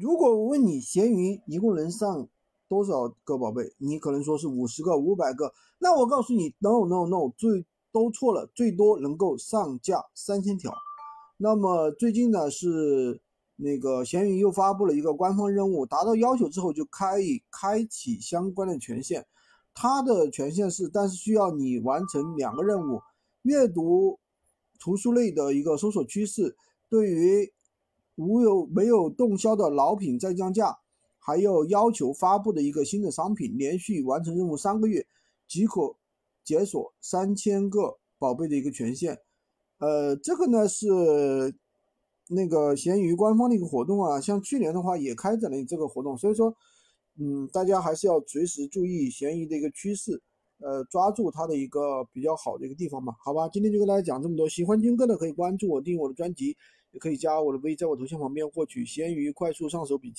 如果我问你闲鱼一共能上多少个宝贝，你可能说是五十个、五百个。那我告诉你，no no no，最都错了，最多能够上架三千条。那么最近呢是那个闲鱼又发布了一个官方任务，达到要求之后就可以开启相关的权限。它的权限是，但是需要你完成两个任务：阅读图书类的一个搜索趋势，对于。无有没有动销的老品再降价，还有要求发布的一个新的商品，连续完成任务三个月即可解锁三千个宝贝的一个权限。呃，这个呢是那个闲鱼官方的一个活动啊，像去年的话也开展了这个活动，所以说，嗯，大家还是要随时注意闲鱼的一个趋势，呃，抓住它的一个比较好的一个地方嘛，好吧？今天就跟大家讲这么多，喜欢军哥的可以关注我，订阅我的专辑。也可以加我的微，在我头像旁边获取闲鱼快速上手笔记。